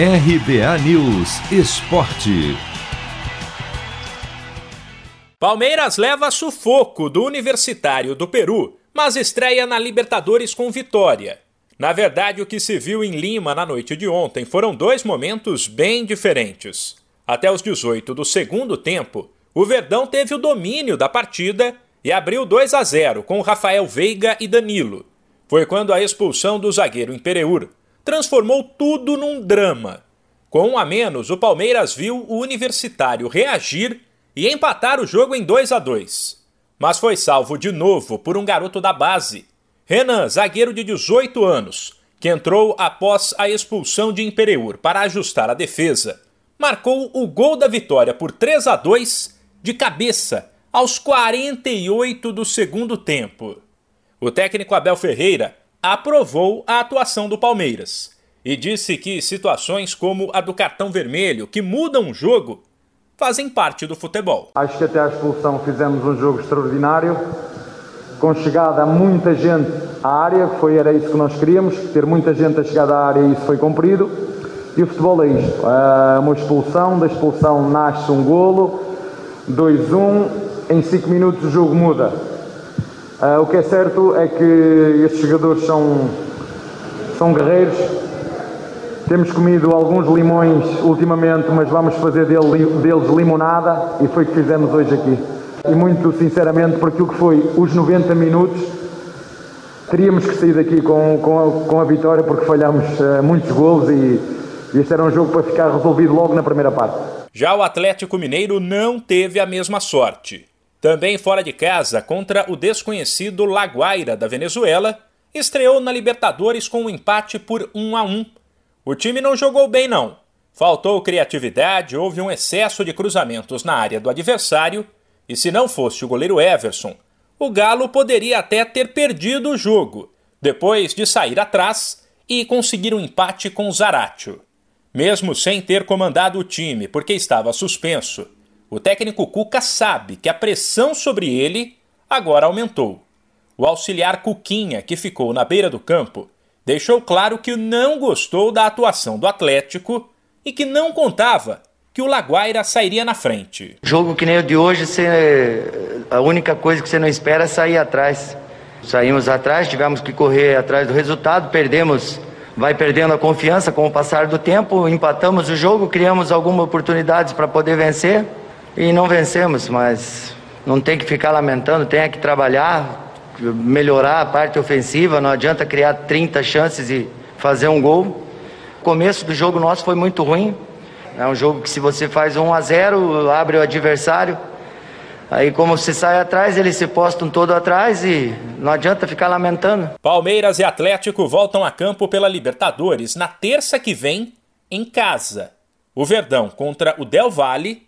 RBA News Esporte. Palmeiras leva sufoco do Universitário do Peru, mas estreia na Libertadores com vitória. Na verdade, o que se viu em Lima na noite de ontem foram dois momentos bem diferentes. Até os 18 do segundo tempo, o Verdão teve o domínio da partida e abriu 2 a 0 com Rafael Veiga e Danilo. Foi quando a expulsão do zagueiro Impereur transformou tudo num drama. Com um a menos, o Palmeiras viu o Universitário reagir e empatar o jogo em 2 a 2. Mas foi salvo de novo por um garoto da base, Renan, zagueiro de 18 anos, que entrou após a expulsão de Impereur para ajustar a defesa, marcou o gol da vitória por 3 a 2 de cabeça aos 48 do segundo tempo. O técnico Abel Ferreira aprovou a atuação do Palmeiras e disse que situações como a do cartão vermelho, que mudam o jogo, fazem parte do futebol. Acho que até a expulsão fizemos um jogo extraordinário, com chegada a muita gente à área, foi, era isso que nós queríamos, ter muita gente a chegar à área e isso foi cumprido. E o futebol é isto, é uma expulsão, da expulsão nasce um golo, 2-1, em 5 minutos o jogo muda. Uh, o que é certo é que estes jogadores são, são guerreiros. Temos comido alguns limões ultimamente, mas vamos fazer dele, deles limonada e foi o que fizemos hoje aqui. E muito sinceramente, por aquilo que foi os 90 minutos, teríamos que sair daqui com, com, a, com a vitória porque falhamos uh, muitos golos e, e este era um jogo para ficar resolvido logo na primeira parte. Já o Atlético Mineiro não teve a mesma sorte. Também fora de casa, contra o desconhecido Laguaira da Venezuela, estreou na Libertadores com um empate por 1 a 1. O time não jogou bem não. Faltou criatividade, houve um excesso de cruzamentos na área do adversário, e se não fosse o goleiro Everson, o Galo poderia até ter perdido o jogo, depois de sair atrás e conseguir um empate com Zaratio. Mesmo sem ter comandado o time porque estava suspenso, o técnico Cuca sabe que a pressão sobre ele agora aumentou. O auxiliar Cuquinha, que ficou na beira do campo, deixou claro que não gostou da atuação do Atlético e que não contava que o Laguaira sairia na frente. Jogo que nem o de hoje, você, a única coisa que você não espera é sair atrás. Saímos atrás, tivemos que correr atrás do resultado, perdemos, vai perdendo a confiança com o passar do tempo, empatamos o jogo, criamos algumas oportunidades para poder vencer e não vencemos, mas não tem que ficar lamentando, tem que trabalhar, melhorar a parte ofensiva, não adianta criar 30 chances e fazer um gol. O começo do jogo nosso foi muito ruim. É um jogo que se você faz 1 a 0, abre o adversário. Aí como você sai atrás, eles se postam todo atrás e não adianta ficar lamentando. Palmeiras e Atlético voltam a campo pela Libertadores na terça que vem em casa. O Verdão contra o Del Valle